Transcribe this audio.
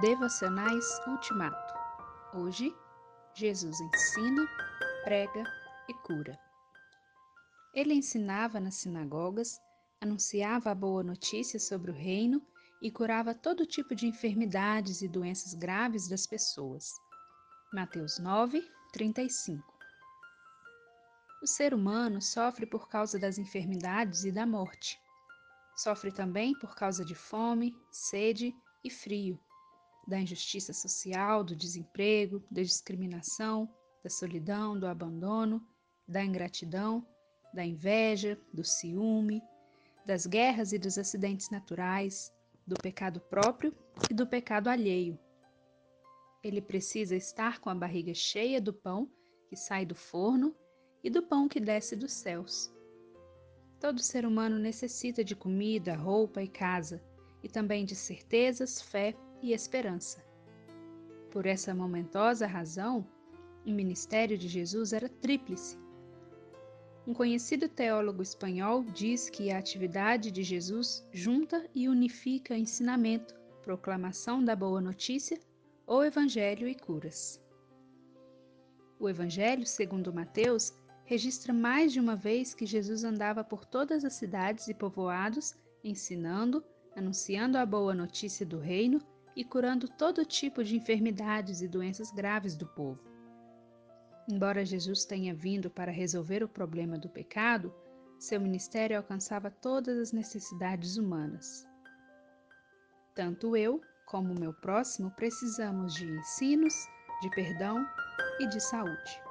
Devocionais Ultimato. Hoje, Jesus ensina, prega e cura. Ele ensinava nas sinagogas, anunciava a boa notícia sobre o reino e curava todo tipo de enfermidades e doenças graves das pessoas. Mateus 9, 35. O ser humano sofre por causa das enfermidades e da morte. Sofre também por causa de fome, sede e frio da injustiça social, do desemprego, da discriminação, da solidão, do abandono, da ingratidão, da inveja, do ciúme, das guerras e dos acidentes naturais, do pecado próprio e do pecado alheio. Ele precisa estar com a barriga cheia do pão que sai do forno e do pão que desce dos céus. Todo ser humano necessita de comida, roupa e casa, e também de certezas, fé e esperança. Por essa momentosa razão, o ministério de Jesus era tríplice. Um conhecido teólogo espanhol diz que a atividade de Jesus junta e unifica ensinamento, proclamação da boa notícia ou evangelho e curas. O evangelho, segundo Mateus, registra mais de uma vez que Jesus andava por todas as cidades e povoados, ensinando, anunciando a boa notícia do reino e curando todo tipo de enfermidades e doenças graves do povo. Embora Jesus tenha vindo para resolver o problema do pecado, seu ministério alcançava todas as necessidades humanas. Tanto eu como meu próximo precisamos de ensinos, de perdão e de saúde.